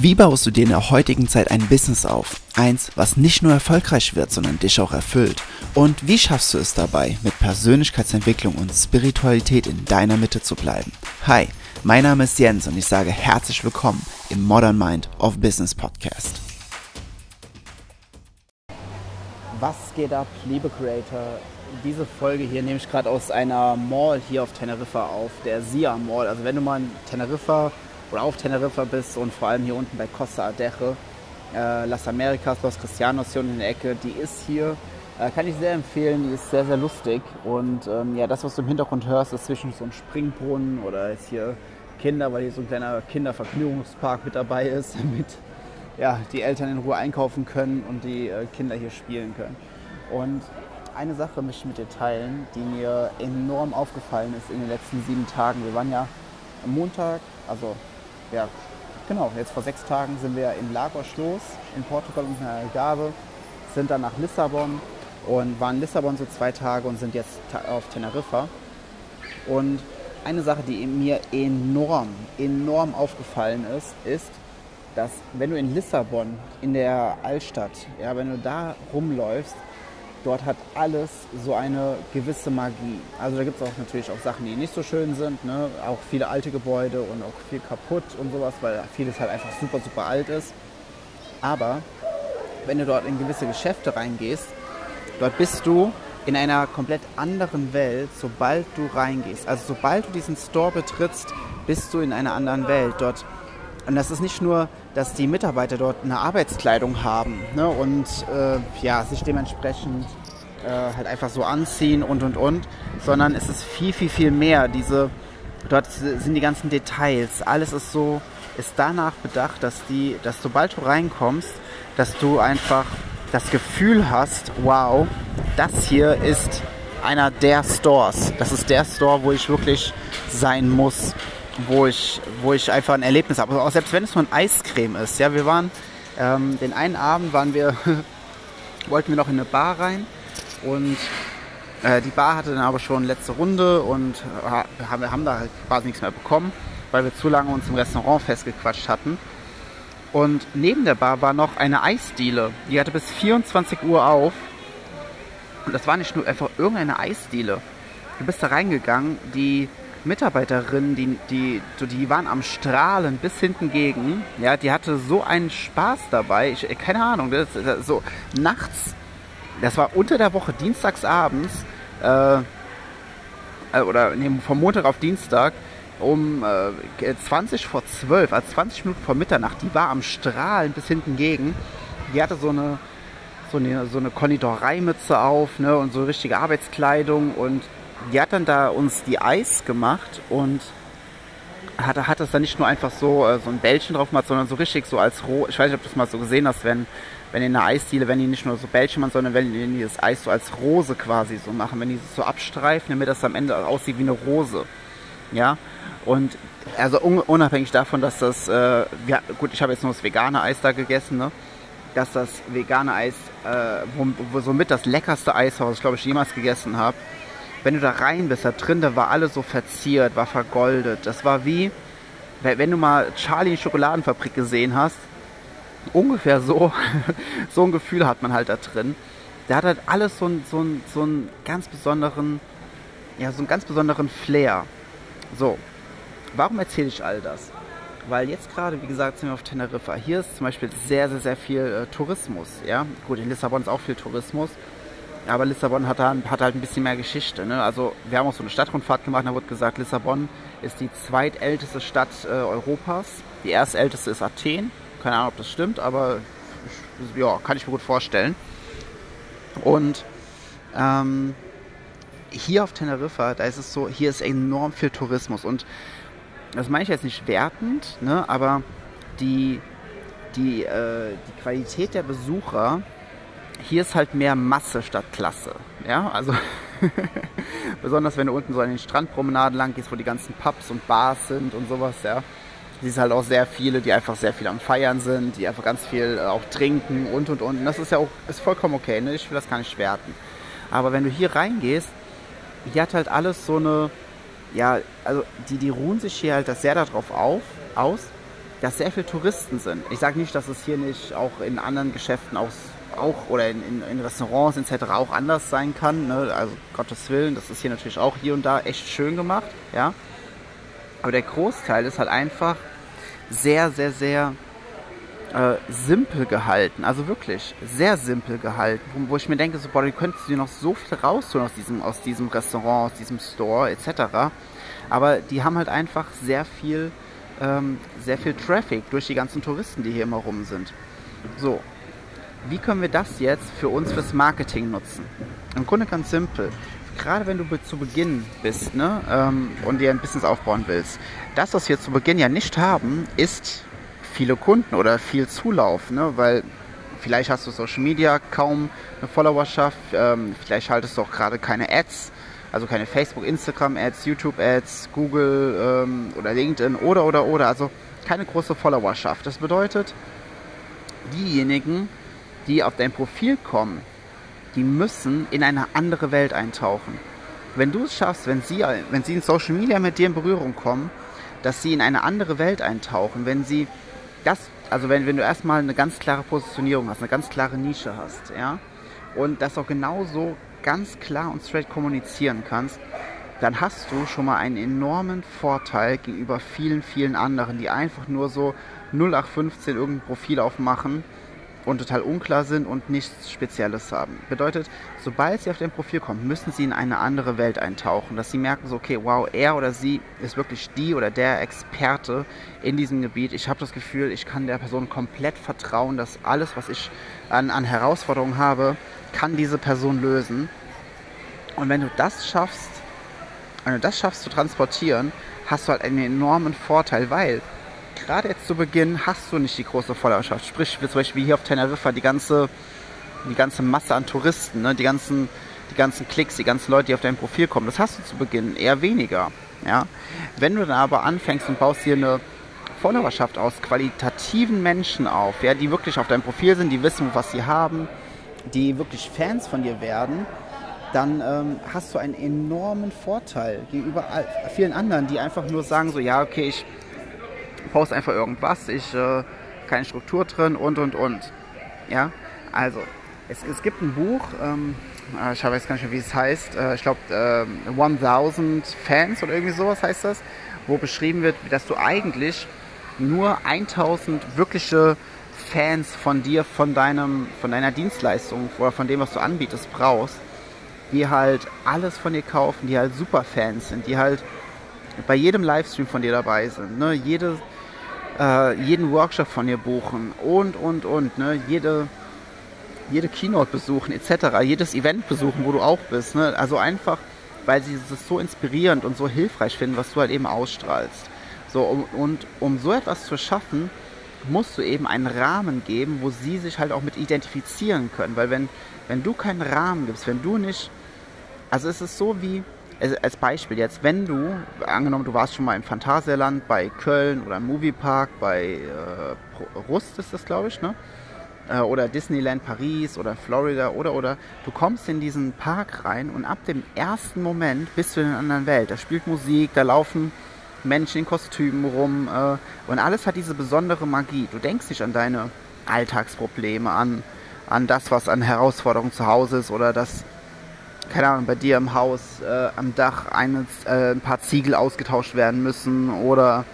Wie baust du dir in der heutigen Zeit ein Business auf? Eins, was nicht nur erfolgreich wird, sondern dich auch erfüllt. Und wie schaffst du es dabei, mit Persönlichkeitsentwicklung und Spiritualität in deiner Mitte zu bleiben? Hi, mein Name ist Jens und ich sage herzlich willkommen im Modern Mind of Business Podcast. Was geht ab, liebe Creator? Diese Folge hier nehme ich gerade aus einer Mall hier auf Teneriffa auf, der Sia Mall. Also wenn du mal in Teneriffa oder auf Teneriffa bist und vor allem hier unten bei Costa Adeje, äh, Las Americas, Los Cristianos hier unten in der Ecke, die ist hier, äh, kann ich sehr empfehlen, die ist sehr, sehr lustig und ähm, ja, das, was du im Hintergrund hörst, ist zwischen so ein Springbrunnen oder ist hier Kinder, weil hier so ein kleiner Kindervergnügungspark mit dabei ist, damit ja, die Eltern in Ruhe einkaufen können und die äh, Kinder hier spielen können. Und eine Sache möchte ich mit dir teilen, die mir enorm aufgefallen ist in den letzten sieben Tagen. Wir waren ja am Montag, also ja, genau, jetzt vor sechs Tagen sind wir in Lagos los, in Portugal und in Algarve, sind dann nach Lissabon und waren in Lissabon so zwei Tage und sind jetzt auf Teneriffa. Und eine Sache, die mir enorm, enorm aufgefallen ist, ist, dass wenn du in Lissabon, in der Altstadt, ja, wenn du da rumläufst, dort hat alles so eine gewisse Magie. Also da gibt es auch natürlich auch Sachen, die nicht so schön sind, ne? auch viele alte Gebäude und auch viel kaputt und sowas, weil vieles halt einfach super, super alt ist. Aber wenn du dort in gewisse Geschäfte reingehst, dort bist du in einer komplett anderen Welt, sobald du reingehst. Also sobald du diesen Store betrittst, bist du in einer anderen Welt. Dort und das ist nicht nur, dass die Mitarbeiter dort eine Arbeitskleidung haben ne, und äh, ja, sich dementsprechend äh, halt einfach so anziehen und und und, sondern es ist viel, viel, viel mehr. Diese, dort sind die ganzen Details. Alles ist so, ist danach bedacht, dass die, dass sobald du reinkommst, dass du einfach das Gefühl hast, wow, das hier ist einer der Stores. Das ist der Store, wo ich wirklich sein muss wo ich, wo ich einfach ein Erlebnis habe. Auch selbst wenn es nur ein Eiscreme ist. Ja, wir waren, ähm, den einen Abend waren wir, wollten wir noch in eine Bar rein und äh, die Bar hatte dann aber schon letzte Runde und äh, haben, haben da halt quasi nichts mehr bekommen, weil wir zu lange uns im Restaurant festgequatscht hatten. Und neben der Bar war noch eine Eisdiele. Die hatte bis 24 Uhr auf. Und das war nicht nur einfach irgendeine Eisdiele. Du bist da reingegangen, die Mitarbeiterinnen, die, die, die waren am Strahlen bis hinten gegen. Ja, die hatte so einen Spaß dabei. Ich, keine Ahnung, das, das, so nachts, das war unter der Woche, dienstagsabends, äh, äh oder nee, vom Montag auf Dienstag, um äh, 20 vor 12, also 20 Minuten vor Mitternacht, die war am Strahlen bis hinten gegen. Die hatte so eine, so eine, so eine Konditoreimütze auf ne, und so richtige Arbeitskleidung und die hat dann da uns die Eis gemacht und hat, hat das dann nicht nur einfach so, äh, so ein Bällchen drauf gemacht, sondern so richtig so als roh. Ich weiß nicht, ob du das mal so gesehen hast, wenn, wenn in einer Eisdiele, wenn die nicht nur so Bällchen machen, sondern wenn die das Eis so als Rose quasi so machen, wenn die es so abstreifen, damit das am Ende aussieht wie eine Rose. Ja, und also unabhängig davon, dass das, äh, ja, gut, ich habe jetzt nur das vegane Eis da gegessen, ne? dass das vegane Eis, äh, wo, wo somit das leckerste Eis war, was ich glaube ich jemals gegessen habe, wenn du da rein bist, da drin, da war alles so verziert, war vergoldet. Das war wie, wenn du mal Charlie Schokoladenfabrik gesehen hast, ungefähr so, so ein Gefühl hat man halt da drin. Der hat halt alles so einen, so so einen ganz besonderen, ja, so einen ganz besonderen Flair. So, warum erzähle ich all das? Weil jetzt gerade, wie gesagt, sind wir auf Teneriffa. Hier ist zum Beispiel sehr, sehr, sehr viel äh, Tourismus. Ja, gut, in Lissabon ist auch viel Tourismus. Aber Lissabon hat, hat halt ein bisschen mehr Geschichte. Ne? Also wir haben auch so eine Stadtrundfahrt gemacht, da wurde gesagt, Lissabon ist die zweitälteste Stadt äh, Europas. Die erstälteste ist Athen. Keine Ahnung, ob das stimmt, aber ja, kann ich mir gut vorstellen. Und ähm, hier auf Teneriffa, da ist es so, hier ist enorm viel Tourismus. Und das meine ich jetzt nicht wertend, ne? aber die, die, äh, die Qualität der Besucher hier ist halt mehr Masse statt Klasse. Ja, also besonders wenn du unten so an den Strandpromenaden lang gehst, wo die ganzen Pubs und Bars sind und sowas, ja. Siehst halt auch sehr viele, die einfach sehr viel am Feiern sind, die einfach ganz viel äh, auch trinken und und und. Das ist ja auch ist vollkommen okay, ne? Ich will das gar nicht werten. Aber wenn du hier reingehst, hier hat halt alles so eine, ja, also die, die ruhen sich hier halt das sehr darauf auf, aus, dass sehr viele Touristen sind. Ich sage nicht, dass es hier nicht auch in anderen Geschäften auch, auch oder in, in, in Restaurants etc. auch anders sein kann. Ne? Also Gottes Willen, das ist hier natürlich auch hier und da echt schön gemacht. Ja? Aber der Großteil ist halt einfach sehr, sehr, sehr äh, simpel gehalten. Also wirklich sehr simpel gehalten. Wo, wo ich mir denke, so, boah, du könntest dir noch so viel rausholen aus diesem, aus diesem Restaurant, aus diesem Store etc. Aber die haben halt einfach sehr viel, ähm, sehr viel Traffic durch die ganzen Touristen, die hier immer rum sind. So, wie können wir das jetzt für uns fürs Marketing nutzen? Im Grunde ganz simpel. Gerade wenn du zu Beginn bist ne, ähm, und dir ein Business aufbauen willst, das, was wir zu Beginn ja nicht haben, ist viele Kunden oder viel Zulauf, ne, weil vielleicht hast du Social Media kaum eine Followerschaft, ähm, vielleicht haltest du auch gerade keine Ads, also keine Facebook, Instagram Ads, YouTube Ads, Google ähm, oder LinkedIn oder oder oder, also keine große Followerschaft. Das bedeutet, diejenigen, die auf dein Profil kommen, die müssen in eine andere Welt eintauchen. Wenn du es schaffst, wenn sie, wenn sie in Social Media mit dir in Berührung kommen, dass sie in eine andere Welt eintauchen, wenn sie das, also wenn, wenn du erstmal eine ganz klare Positionierung hast, eine ganz klare Nische hast, ja, und das auch genauso ganz klar und straight kommunizieren kannst, dann hast du schon mal einen enormen Vorteil gegenüber vielen, vielen anderen, die einfach nur so 0815 irgendein Profil aufmachen und total unklar sind und nichts Spezielles haben. Bedeutet, sobald sie auf dein Profil kommen, müssen sie in eine andere Welt eintauchen, dass sie merken so, okay, wow, er oder sie ist wirklich die oder der Experte in diesem Gebiet. Ich habe das Gefühl, ich kann der Person komplett vertrauen, dass alles, was ich an, an Herausforderungen habe, kann diese Person lösen. Und wenn du das schaffst, wenn du das schaffst zu transportieren, hast du halt einen enormen Vorteil, weil gerade jetzt zu Beginn hast du nicht die große Followerschaft. Sprich, zum Beispiel hier auf Teneriffa die ganze, die ganze Masse an Touristen, ne? die, ganzen, die ganzen Klicks, die ganzen Leute, die auf dein Profil kommen. Das hast du zu Beginn eher weniger. Ja? Wenn du dann aber anfängst und baust hier eine Followerschaft aus qualitativen Menschen auf, ja, die wirklich auf deinem Profil sind, die wissen, was sie haben, die wirklich Fans von dir werden, dann ähm, hast du einen enormen Vorteil gegenüber vielen anderen, die einfach nur sagen so, ja, okay, ich poste einfach irgendwas, ich äh, keine Struktur drin und und und. Ja, also es, es gibt ein Buch, ähm, äh, ich weiß gar nicht mehr, wie es heißt, äh, ich glaube äh, 1000 Fans oder irgendwie sowas heißt das, wo beschrieben wird, dass du eigentlich nur 1000 wirkliche Fans von dir, von deinem, von deiner Dienstleistung oder von dem, was du anbietest, brauchst, die halt alles von dir kaufen, die halt super Fans sind, die halt bei jedem Livestream von dir dabei sind, ne? Jede, äh, jeden Workshop von dir buchen und, und, und, ne? Jede, jede Keynote besuchen etc., jedes Event besuchen, wo du auch bist, ne? Also einfach, weil sie es so inspirierend und so hilfreich finden, was du halt eben ausstrahlst. So, um, und um so etwas zu schaffen, musst du eben einen Rahmen geben, wo sie sich halt auch mit identifizieren können. Weil wenn, wenn du keinen Rahmen gibst, wenn du nicht, also es ist so wie, als Beispiel jetzt, wenn du, angenommen, du warst schon mal im Phantasialand bei Köln oder im Moviepark bei äh, Rust ist das, glaube ich, ne? Äh, oder Disneyland Paris oder Florida oder oder du kommst in diesen Park rein und ab dem ersten Moment bist du in einer anderen Welt. Da spielt Musik, da laufen Menschen in Kostümen rum äh, und alles hat diese besondere Magie. Du denkst nicht an deine Alltagsprobleme, an, an das, was an Herausforderungen zu Hause ist oder das keine Ahnung, bei dir im Haus äh, am Dach eine, äh, ein paar Ziegel ausgetauscht werden müssen oder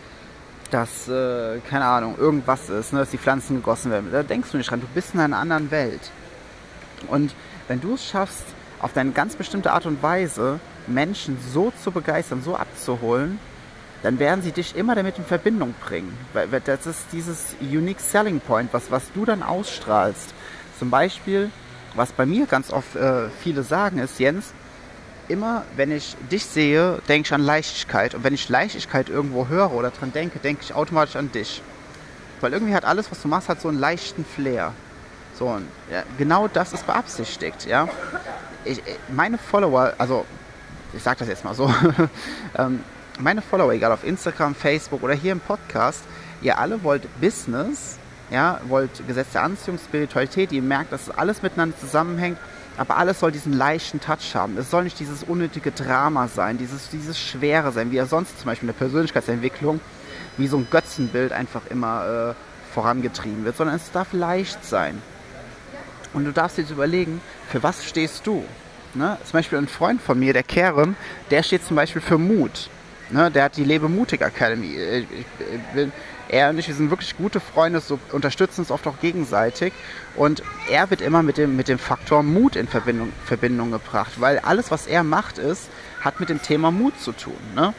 dass, äh, keine Ahnung, irgendwas ist, ne, dass die Pflanzen gegossen werden. Da denkst du nicht dran, du bist in einer anderen Welt. Und wenn du es schaffst, auf deine ganz bestimmte Art und Weise Menschen so zu begeistern, so abzuholen, dann werden sie dich immer damit in Verbindung bringen. Weil das ist dieses Unique Selling Point, was, was du dann ausstrahlst. Zum Beispiel, was bei mir ganz oft äh, viele sagen, ist, Jens, immer wenn ich dich sehe, denke ich an Leichtigkeit. Und wenn ich Leichtigkeit irgendwo höre oder dran denke, denke ich automatisch an dich. Weil irgendwie hat alles, was du machst, hat so einen leichten Flair. So, ja, genau das ist beabsichtigt, ja. Ich, meine Follower, also ich sage das jetzt mal so, ähm, meine Follower, egal auf Instagram, Facebook oder hier im Podcast, ihr alle wollt Business ja, wollt Gesetz der Anziehung, Spiritualität, ihr merkt, dass alles miteinander zusammenhängt, aber alles soll diesen leichten Touch haben. Es soll nicht dieses unnötige Drama sein, dieses, dieses Schwere sein, wie er sonst zum Beispiel in der Persönlichkeitsentwicklung wie so ein Götzenbild einfach immer äh, vorangetrieben wird, sondern es darf leicht sein. Und du darfst jetzt überlegen, für was stehst du? Ne? Zum Beispiel ein Freund von mir, der Kerem, der steht zum Beispiel für Mut. Ne? Der hat die Lebe Mutig Academy. Ich, ich, ich, er und ich, wir sind wirklich gute Freunde, so unterstützen uns oft auch gegenseitig. Und er wird immer mit dem, mit dem Faktor Mut in Verbindung, Verbindung gebracht, weil alles, was er macht, ist, hat mit dem Thema Mut zu tun. Ne?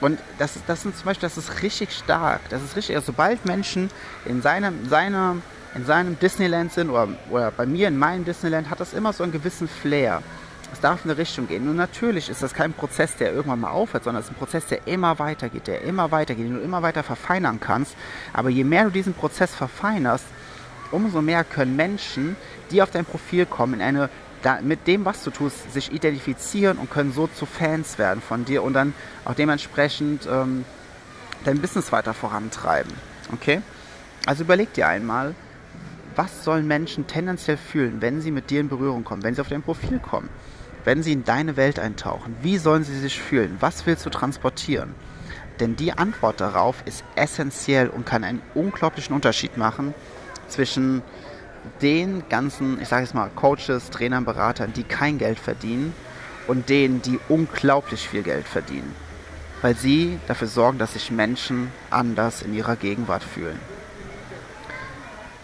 Und das, ist, das sind zum Beispiel, das ist richtig stark. Das ist richtig, also sobald Menschen in seinem, seiner, in seinem Disneyland sind oder, oder bei mir in meinem Disneyland, hat das immer so einen gewissen Flair. Es darf in eine Richtung gehen. Und natürlich ist das kein Prozess, der irgendwann mal aufhört, sondern es ist ein Prozess, der immer weitergeht, der immer weitergeht, den du immer weiter verfeinern kannst. Aber je mehr du diesen Prozess verfeinerst, umso mehr können Menschen, die auf dein Profil kommen, in eine da, mit dem, was du tust, sich identifizieren und können so zu Fans werden von dir und dann auch dementsprechend ähm, dein Business weiter vorantreiben. Okay? Also überleg dir einmal, was sollen Menschen tendenziell fühlen, wenn sie mit dir in Berührung kommen, wenn sie auf dein Profil kommen? Wenn sie in deine Welt eintauchen, wie sollen sie sich fühlen? Was willst du transportieren? Denn die Antwort darauf ist essentiell und kann einen unglaublichen Unterschied machen zwischen den ganzen, ich sage jetzt mal, Coaches, Trainern, Beratern, die kein Geld verdienen und denen, die unglaublich viel Geld verdienen. Weil sie dafür sorgen, dass sich Menschen anders in ihrer Gegenwart fühlen.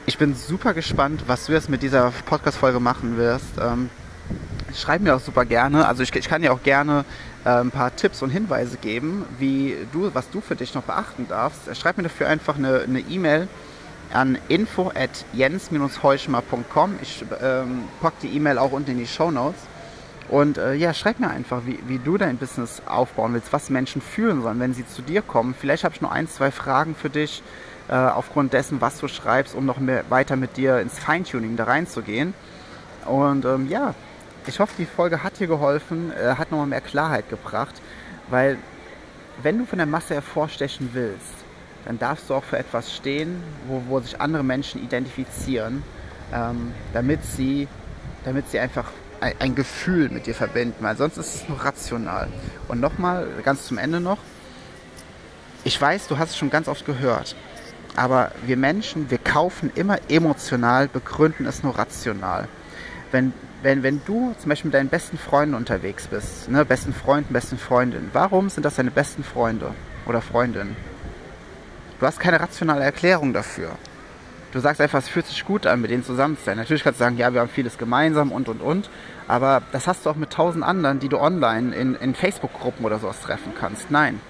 Ich bin super gespannt, was du jetzt mit dieser Podcast-Folge machen wirst. Ähm, schreib mir auch super gerne. Also ich, ich kann dir auch gerne äh, ein paar Tipps und Hinweise geben, wie du, was du für dich noch beachten darfst. Schreib mir dafür einfach eine E-Mail e an info at jens-heuschmer.com. Ich ähm, packe die E-Mail auch unten in die Show Notes. Und äh, ja, schreib mir einfach, wie, wie du dein Business aufbauen willst, was Menschen fühlen sollen, wenn sie zu dir kommen. Vielleicht habe ich noch ein, zwei Fragen für dich äh, aufgrund dessen, was du schreibst, um noch mehr, weiter mit dir ins Feintuning da reinzugehen. Und ähm, ja, ich hoffe, die Folge hat dir geholfen, äh, hat nochmal mehr Klarheit gebracht, weil wenn du von der Masse hervorstechen willst, dann darfst du auch für etwas stehen, wo, wo sich andere Menschen identifizieren, ähm, damit, sie, damit sie einfach ein, ein, Gefühl mit dir verbinden, weil sonst ist es nur rational. Und nochmal, ganz zum Ende noch, ich weiß, du hast es schon ganz oft gehört, aber wir Menschen, wir kaufen immer emotional, begründen es nur rational. Wenn wenn, wenn du zum Beispiel mit deinen besten Freunden unterwegs bist, ne, besten Freunden, besten Freundinnen, warum sind das deine besten Freunde oder Freundinnen? Du hast keine rationale Erklärung dafür. Du sagst einfach, es fühlt sich gut an, mit denen zusammen zu sein. Natürlich kannst du sagen, ja, wir haben vieles gemeinsam und und und, aber das hast du auch mit tausend anderen, die du online in, in Facebook-Gruppen oder sowas treffen kannst. Nein.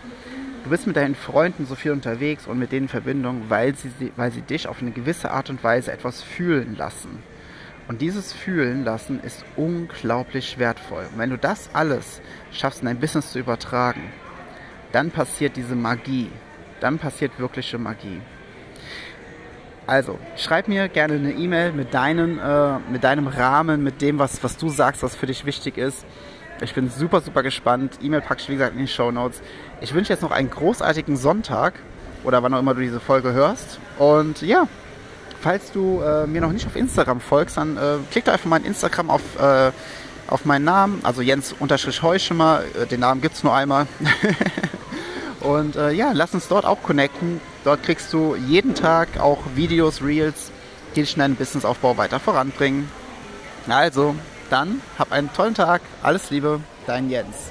Du bist mit deinen Freunden so viel unterwegs und mit denen in Verbindung, weil sie, weil sie dich auf eine gewisse Art und Weise etwas fühlen lassen. Und dieses Fühlen lassen ist unglaublich wertvoll. Und wenn du das alles schaffst, in dein Business zu übertragen, dann passiert diese Magie. Dann passiert wirkliche Magie. Also, schreib mir gerne eine E-Mail mit, deinen, äh, mit deinem Rahmen, mit dem, was, was du sagst, was für dich wichtig ist. Ich bin super, super gespannt. E-Mail packe ich, wie gesagt, in die Show Notes. Ich wünsche jetzt noch einen großartigen Sonntag oder wann auch immer du diese Folge hörst. Und ja, falls du äh, mir noch nicht auf Instagram folgst, dann äh, klick da einfach mal in Instagram auf, äh, auf meinen Namen, also Jens-Heuschemer. Äh, den Namen gibt es nur einmal. Und äh, ja, lass uns dort auch connecten. Dort kriegst du jeden Tag auch Videos, Reels, die dich in deinen Businessaufbau weiter voranbringen. Also, dann hab einen tollen Tag. Alles Liebe, dein Jens.